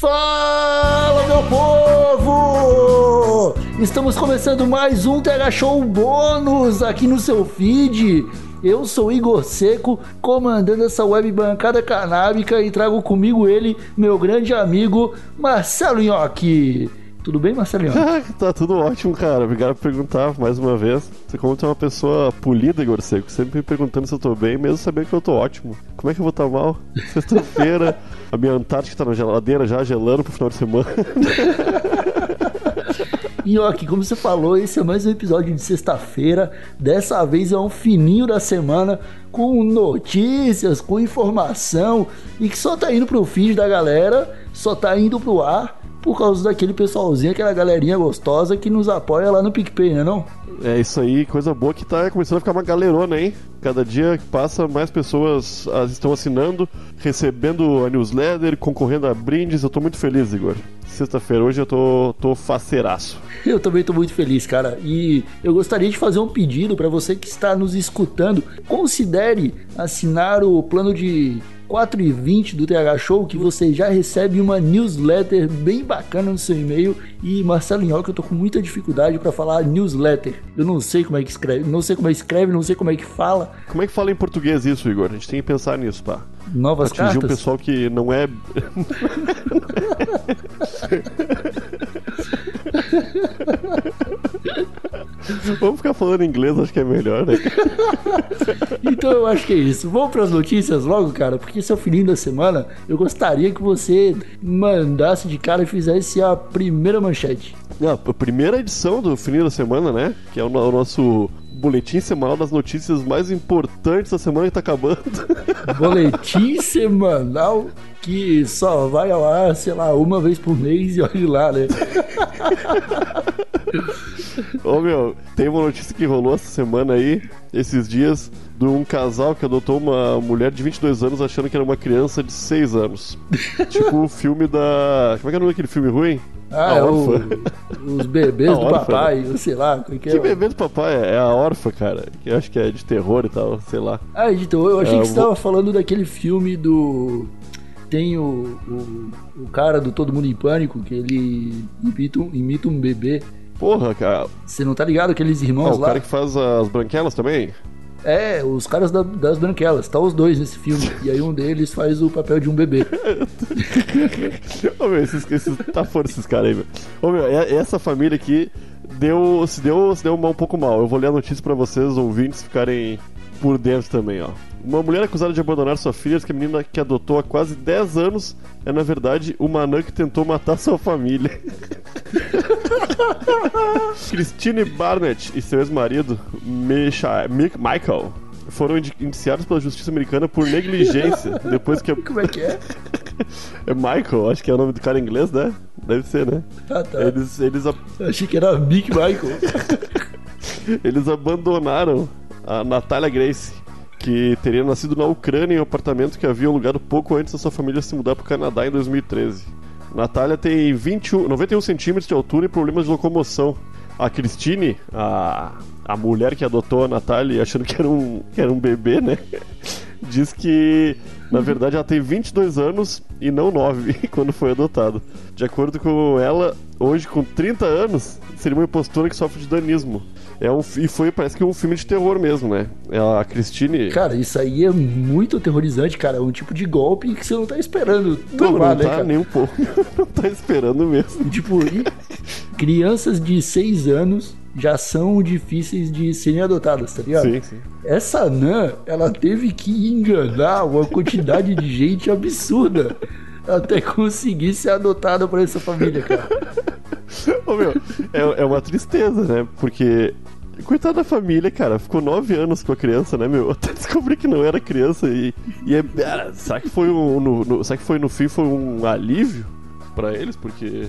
Fala, meu povo! Estamos começando mais um TH Show bônus aqui no seu feed. Eu sou Igor Seco, comandando essa web bancada canábica e trago comigo ele, meu grande amigo Marcelo Nhoque. Tudo bem, Marcelo Nhoque? tá tudo ótimo, cara. Obrigado por perguntar mais uma vez. Você como tu é uma pessoa polida, Igor Seco, sempre me perguntando se eu tô bem, mesmo sabendo que eu tô ótimo. Como é que eu vou estar tá mal? Sexta-feira, a minha Antártica tá na geladeira já gelando pro final de semana. Nhoque, como você falou, esse é mais um episódio de sexta-feira. Dessa vez é um fininho da semana com notícias, com informação e que só tá indo pro feed da galera, só tá indo pro ar por causa daquele pessoalzinho, aquela galerinha gostosa que nos apoia lá no PicPay, né não? É isso aí, coisa boa que tá começando a ficar uma galerona, hein? Cada dia que passa, mais pessoas estão assinando, recebendo a newsletter, concorrendo a brindes. Eu tô muito feliz, Igor sexta-feira. Hoje eu tô, tô faceiraço. Eu também tô muito feliz, cara. E eu gostaria de fazer um pedido para você que está nos escutando. Considere assinar o plano de 4,20 do TH Show que você já recebe uma newsletter bem bacana no seu e-mail. E Marcelo Nhoque, eu tô com muita dificuldade para falar newsletter. Eu não sei como é que escreve, não sei como é que escreve, não sei como é que fala. Como é que fala em português isso, Igor? A gente tem que pensar nisso, pá. Novas Atingir cartas? um pessoal que não é. Vamos ficar falando inglês, acho que é melhor, né? então eu acho que é isso. Vamos para as notícias logo, cara, porque esse é o fininho da semana. Eu gostaria que você mandasse de cara e fizesse a primeira manchete. A primeira edição do fininho da semana, né? Que é o, o nosso boletim semanal das notícias mais importantes da semana que tá acabando. Boletim semanal que só vai ao ar, sei lá, uma vez por mês e olhe lá, né? Ô meu, tem uma notícia que rolou essa semana aí, esses dias, de um casal que adotou uma mulher de 22 anos achando que era uma criança de 6 anos. tipo o filme da. Como é que é o nome daquele filme ruim? Ah, é o, os bebês do papai, sei lá. Que, que, é? bebê do papai? É a órfã, cara. Que eu acho que é de terror e tal, sei lá. Ah, editor, eu achei é, que você vou... estava falando daquele filme do. Tem o, o, o, cara do Todo Mundo em Pânico, que ele imita um, imita um bebê. Porra, cara. Você não tá ligado? Aqueles irmãos ah, o lá. O cara que faz as branquelas também? É, os caras da, das branquelas, tá os dois nesse filme. E aí um deles faz o papel de um bebê. Ô meu, esses, esses, tá fora esses caras aí, meu. Ô meu, essa família aqui deu, se deu, se deu mal, um pouco mal. Eu vou ler a notícia para vocês, ouvintes, ficarem por dentro também, ó. Uma mulher acusada de abandonar sua filha, que a menina que adotou há quase 10 anos é, na verdade, uma anã que tentou matar sua família. Christine Barnett e seu ex-marido, Michael, foram indiciados pela justiça americana por negligência depois que. Como é que é? É Michael, acho que é o nome do cara em inglês, né? Deve ser, né? Ah, tá. Eles. eles a... Achei que era Mick Michael. eles abandonaram a Natália Grace, que teria nascido na Ucrânia em um apartamento que havia alugado pouco antes da sua família se mudar para o Canadá em 2013. Natália tem 21, 91 centímetros de altura e problemas de locomoção. A Christine, a, a mulher que adotou a Natália achando que era um, que era um bebê, né? Diz que, na verdade, ela tem 22 anos e não 9 quando foi adotada. De acordo com ela, hoje com 30 anos, seria uma impostora que sofre de danismo. É um, e foi, parece que um filme de terror mesmo, né? É a Christine. Cara, isso aí é muito aterrorizante, cara. É um tipo de golpe que você não tá esperando tomar, não, não né, tá cara? nem um pouco. não tá esperando mesmo. Tipo, crianças de 6 anos já são difíceis de serem adotadas, tá ligado? Sim, sim. Essa anã, ela teve que enganar uma quantidade de gente absurda até conseguir ser adotada por essa família, cara. Ô, meu, é, é uma tristeza, né? Porque Coitada da família, cara. Ficou nove anos com a criança, né, meu? Até descobri que não era criança e. e é, será que foi um. No, no, será que foi no fim foi um alívio pra eles? Porque.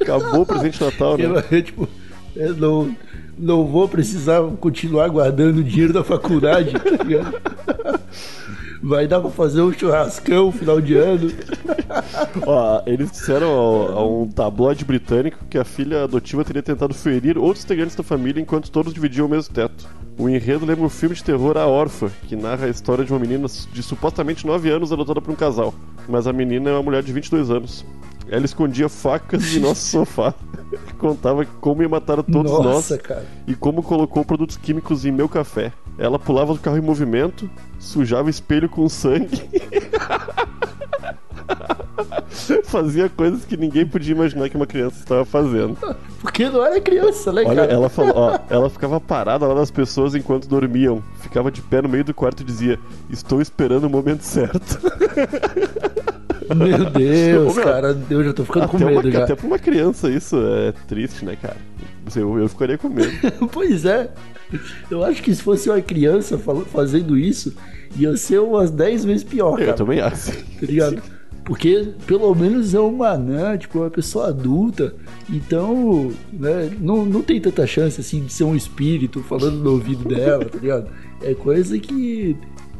Acabou o presente de Natal, né? É, tipo, eu não, não vou precisar continuar guardando dinheiro da faculdade, tá? Vai dar pra fazer um churrascão final de ano. Ó, eles disseram a, um tabloide britânico que a filha adotiva teria tentado ferir outros integrantes da família enquanto todos dividiam o mesmo teto. O enredo lembra o filme de terror A Órfã, que narra a história de uma menina de supostamente 9 anos adotada por um casal. Mas a menina é uma mulher de 22 anos. Ela escondia facas em nosso sofá. Contava como ia matar todos Nossa, nós cara. e como colocou produtos químicos em meu café. Ela pulava do carro em movimento, sujava o espelho com sangue. Fazia coisas que ninguém podia imaginar que uma criança estava fazendo. Porque não era criança, né, Olha, cara? ela falou, ó, ela ficava parada lá das pessoas enquanto dormiam. Ficava de pé no meio do quarto e dizia: Estou esperando o momento certo. Meu Deus, Ô, meu, cara. Eu já tô ficando com medo uma, já. até pra uma criança isso é triste, né, cara? Eu, eu ficaria com medo. Pois é. Eu acho que se fosse uma criança fazendo isso, ia ser umas 10 vezes pior, Eu cara. também acho. Tá ligado? Porque pelo menos é uma anã, tipo, uma pessoa adulta. Então, né, não, não tem tanta chance assim de ser um espírito falando no ouvido dela, tá ligado? É coisa que.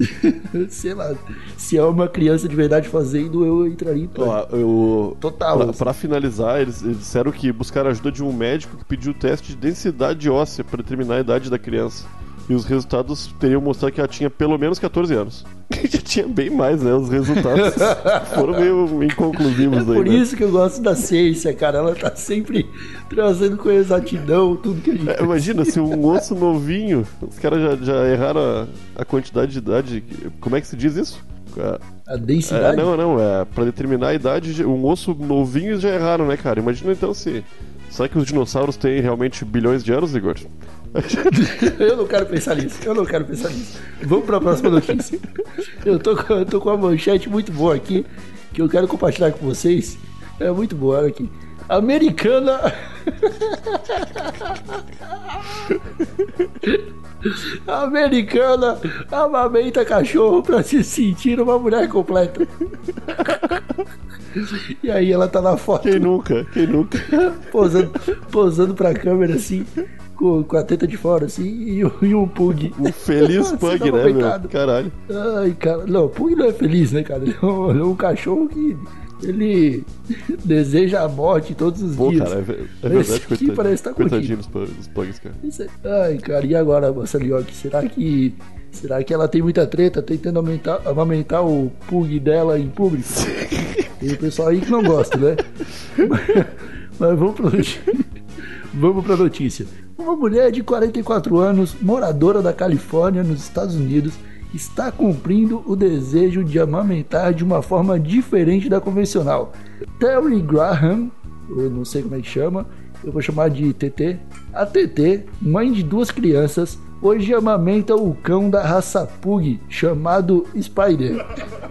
Sei lá, se é uma criança de verdade fazendo, eu entraria em pânico. Eu, Total. Pra, pra finalizar, eles, eles disseram que buscaram a ajuda de um médico que pediu o teste de densidade óssea para determinar a idade da criança. E os resultados teriam mostrado que ela tinha pelo menos 14 anos. Já tinha bem mais, né? Os resultados foram meio inconclusivos É aí, por né? isso que eu gosto da ciência, cara. Ela tá sempre trazendo com exatidão tudo que a gente. É, imagina, se um osso novinho, os caras já, já erraram a, a quantidade de idade. Como é que se diz isso? A- A É, densidade. não, não, é pra determinar a idade, um osso novinho já erraram, né, cara? Imagina então se. Será que os dinossauros têm realmente bilhões de anos, Igor? Eu não quero pensar nisso. Eu não quero pensar nisso. Vamos pra próxima notícia. Eu tô, com- eu tô com uma manchete muito boa aqui que eu quero compartilhar com vocês. É muito boa, olha aqui. Americana. Americana amamenta cachorro pra se sentir uma mulher completa. E aí ela tá na foto Quem nunca? Quem nunca? posando, posando pra câmera assim, com, com a teta de fora assim, e, um- e pug. Um feliz pug, né, meu? Caralho. Ai, cara, não, pug não é feliz, né, cara? Ele é um, é um cachorro que ele deseja a morte todos os Pô, dias. cara, é, é Esse verdade, aqui coitadinho. parece tá coitadinho dos, pu- dos pugs, cara. É- Ai, cara, e agora, Marcelinhoque? Será que. Será que ela tem muita treta tentando aumentar, amamentar o pug dela em público? Tem o pessoal aí que não gosta, né? Mas, mas vamos pra notícia. Vamos pra notícia. Uma mulher de 44 anos, moradora da Califórnia, nos Estados Unidos, está cumprindo o desejo de amamentar de uma forma diferente da convencional. Terry Graham, eu não sei como é que chama, eu vou chamar de TT. A TT, mãe de duas crianças, hoje amamenta o cão da raça Pug, chamado Spider.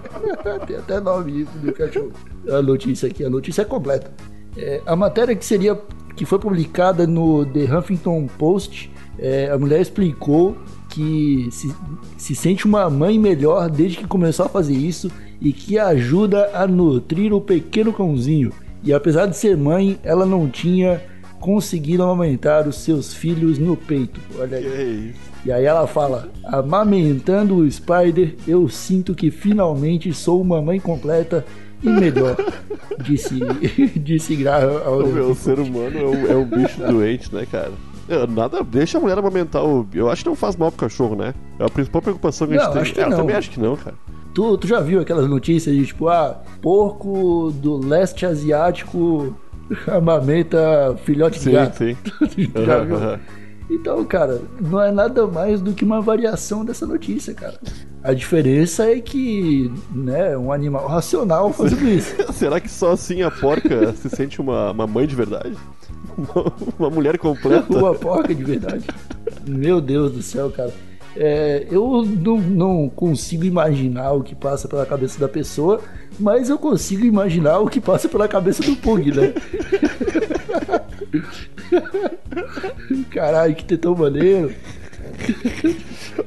Tem até nome do cachorro. A notícia aqui, a notícia é completa. É, a matéria que seria que foi publicada no The Huffington Post, é, a mulher explicou que se, se sente uma mãe melhor desde que começou a fazer isso e que ajuda a nutrir o pequeno cãozinho. E apesar de ser mãe, ela não tinha conseguido amamentar os seus filhos no peito. Olha aí. é isso? E aí ela fala: Amamentando o Spider, eu sinto que finalmente sou uma mãe completa e melhor. disse, disse Graham ao meu, o ser humano é um, é um bicho doente, né, cara? É, Nada, deixa a mulher amamentar o. Eu acho que não faz mal pro cachorro, né? É a principal preocupação que a gente Não, tem. acho que É, eu não. também acho que não, cara. Tu, tu já viu aquelas notícias de tipo, ah, porco do leste asiático amamenta filhote de Sim, gato? sim. Tu já viu? Então, cara, não é nada mais do que uma variação dessa notícia, cara. A diferença é que, né, um animal racional fazendo isso. Será que só assim a porca se sente uma, uma mãe de verdade? Uma, uma mulher completa? Uma porca de verdade. Meu Deus do céu, cara. É, eu não, não consigo imaginar o que passa pela cabeça da pessoa, mas eu consigo imaginar o que passa pela cabeça do Pug, né? Caralho, que tetão maneiro.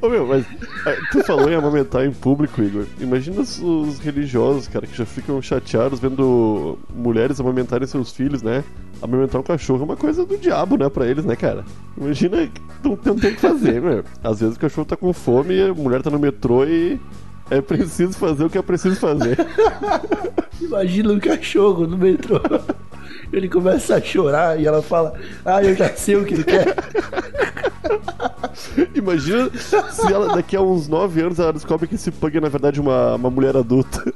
Ô meu, mas ah, tu falou em amamentar em público, Igor. Imagina os, os religiosos, cara, que já ficam chateados vendo mulheres amamentarem seus filhos, né? Amamentar um cachorro é uma coisa do diabo, né, pra eles, né, cara? Imagina, não, não tem o que fazer, meu. Às vezes o cachorro tá com fome e a mulher tá no metrô e é preciso fazer o que é preciso fazer. Imagina um cachorro no metrô. Ele começa a chorar e ela fala: Ah, eu já sei o que ele quer. Imagina se ela, daqui a uns 9 anos ela descobre que esse pug é na verdade uma, uma mulher adulta.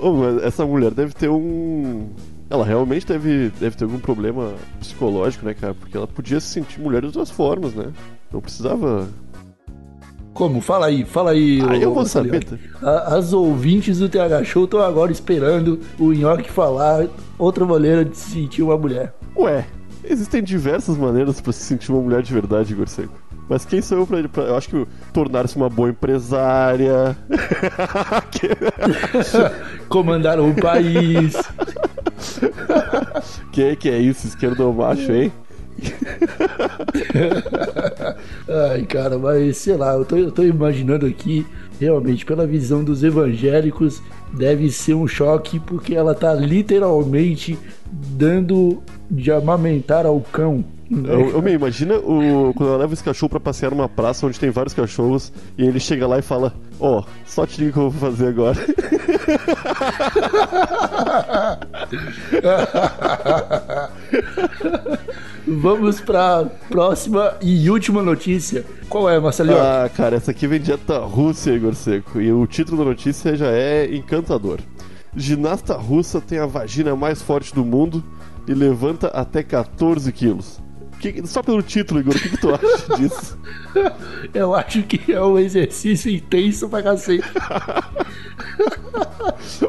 Mas essa mulher deve ter um. Ela realmente deve, deve ter algum problema psicológico, né, cara? Porque ela podia se sentir mulher de outras formas, né? Não precisava. Como? Fala aí, fala aí. Ah, eu vou saber. A- As ouvintes do TH Show estão agora esperando o Nhoque falar outra maneira de se sentir uma mulher. Ué, existem diversas maneiras pra se sentir uma mulher de verdade, Igor Seco. Mas quem sou eu pra, pra eu acho que tornar-se uma boa empresária. Comandar o país. que que é isso, esquerdo macho, hein? Ai, cara, mas sei lá, eu tô, eu tô imaginando aqui, realmente, pela visão dos evangélicos, deve ser um choque, porque ela tá literalmente dando de amamentar ao cão. Eu, eu me imagina o, quando ela leva esse cachorro pra passear numa praça onde tem vários cachorros e ele chega lá e fala: Ó, só te digo o que eu vou fazer agora. Vamos pra próxima e última notícia. Qual é, Marcelinho? Ah, cara, essa aqui vem direto da Rússia, Igor Seco. E o título da notícia já é encantador. Ginasta russa tem a vagina mais forte do mundo e levanta até 14 quilos. Que- só pelo título, Igor, o que, que tu acha disso? Eu acho que é um exercício intenso pra cacete.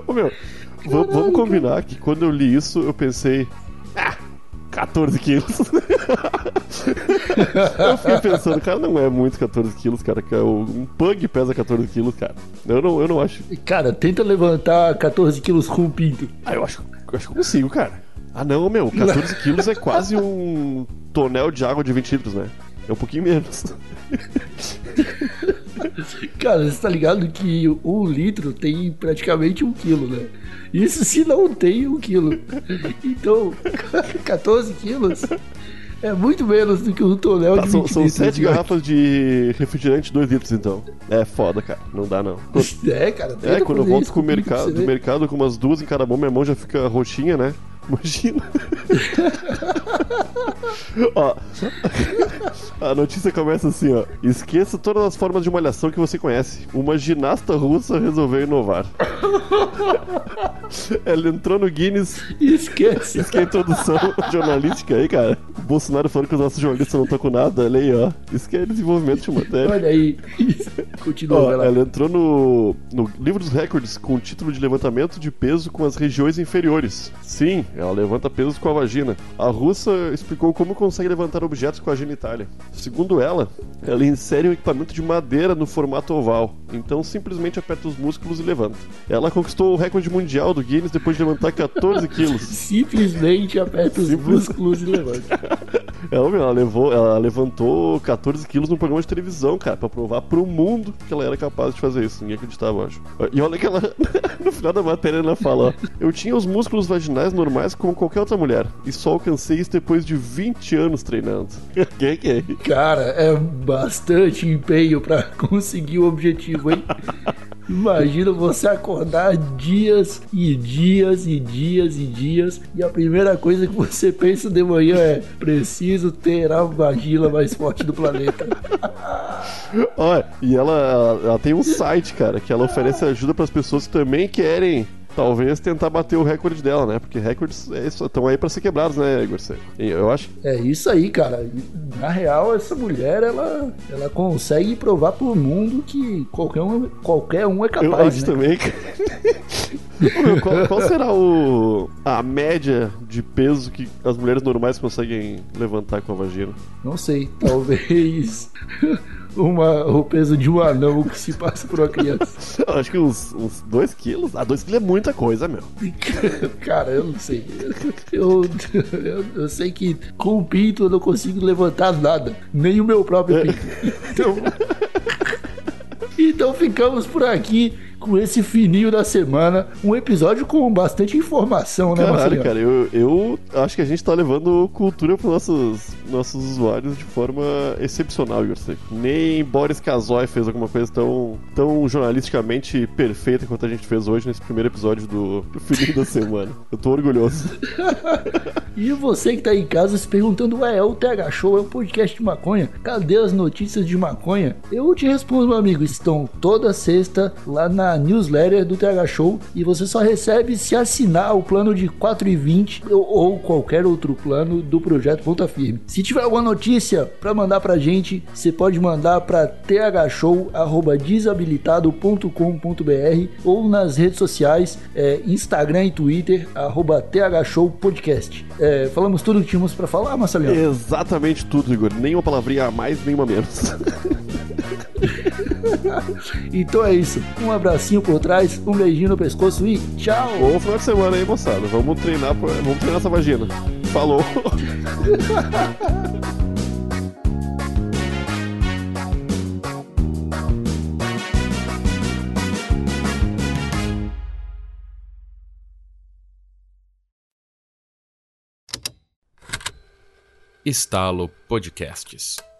Ô meu, va- vamos combinar que quando eu li isso eu pensei. Ah, 14 quilos. eu fiquei pensando, cara, não é muito 14 quilos, cara. é Um pug pesa 14 quilos, cara. Eu não, eu não acho. Cara, tenta levantar 14 quilos com o pinto. Ah, eu acho, eu acho que consigo, cara. Ah, não, meu, 14 quilos é quase um tonel de água de 20 litros, né? É um pouquinho menos. Cara, você tá ligado que um litro tem praticamente um quilo, né? Isso se não tem um quilo. Então, 14 quilos é muito menos do que um tonel Tá, de 20 são, são litros. 7 né? garrafas de refrigerante 2 litros, então. É foda, cara. Não dá, não. É, cara. É, quando eu volto com o mercado, do mercado com umas duas em cada mão, minha mão já fica roxinha, né? Imagina. ó, a notícia começa assim, ó. Esqueça todas as formas de malhação que você conhece. Uma ginasta russa resolveu inovar. Ela entrou no Guinness. Esquece. Isso que é a introdução jornalística aí, cara. O Bolsonaro falando que os nossos jornalistas não estão com nada. Olha aí, ó. Isso que é desenvolvimento de matéria. Olha aí. Continua, Ó, lá. ela entrou no, no livro dos recordes com o título de levantamento de peso com as regiões inferiores. Sim, ela levanta pesos com a vagina. A russa explicou como consegue levantar objetos com a genitália. Segundo ela, ela insere um equipamento de madeira no formato oval. Então simplesmente aperta os músculos e levanta. Ela conquistou o recorde mundial do Guinness depois de levantar 14 quilos. Simplesmente aperta os Simples. músculos e levanta. Ela, meu, ela, levou, ela levantou 14 quilos num programa de televisão, cara, pra provar pro mundo que ela era capaz de fazer isso. Ninguém acreditava, eu acho. E olha que ela, no final da matéria, ela fala: ó, Eu tinha os músculos vaginais normais como qualquer outra mulher, e só alcancei isso depois de 20 anos treinando. que que é? Cara, é bastante empenho pra conseguir o objetivo, hein? Imagina você acordar dias e dias e dias e dias e a primeira coisa que você pensa de manhã é preciso ter a vagina mais forte do planeta. Olha, e ela, ela, tem um site, cara, que ela oferece ajuda pras pessoas que também querem. Talvez tentar bater o recorde dela, né? Porque recordes estão aí pra ser quebrados, né, Igor? Eu acho. É isso aí, cara. Na real, essa mulher, ela, ela consegue provar pro mundo que qualquer um, qualquer um é Eu capaz, acho né? também. cara. Meu, qual, qual será o a média de peso que as mulheres normais conseguem levantar com a vagina? Não sei, talvez uma, o peso de um anão que se passa por uma criança. Eu acho que uns 2 quilos. Ah, 2 quilos é muita coisa, meu. Cara, eu não sei. Eu, eu, eu sei que com o pinto eu não consigo levantar nada, nem o meu próprio pinto. Então, então ficamos por aqui com esse fininho da semana. Um episódio com bastante informação, né, Caralho, Marcelinho? cara, eu, eu acho que a gente tá levando cultura pros nossos, nossos usuários de forma excepcional, Seco. Nem Boris Kazoy fez alguma coisa tão, tão jornalisticamente perfeita quanto a gente fez hoje nesse primeiro episódio do, do Fininho da Semana. Eu tô orgulhoso. E você que tá em casa se perguntando, ué, é o TH Show, é o podcast de maconha, cadê as notícias de maconha? Eu te respondo, meu amigo, estão toda sexta lá na newsletter do TH Show e você só recebe se assinar o plano de 4,20 ou, ou qualquer outro plano do projeto Ponta Firme. Se tiver alguma notícia para mandar pra gente, você pode mandar para thshow@desabilitado.com.br ou nas redes sociais, é, Instagram e Twitter, thshowpodcast. É, falamos tudo que tínhamos para falar, Marcelinho? Exatamente tudo, Igor. Nenhuma palavrinha a mais, nenhuma menos. Então é isso. Um abracinho por trás, um beijinho no pescoço e tchau! Bom final de semana aí, moçada. Vamos treinar, vamos treinar essa vagina. Falou. Estalo Podcasts.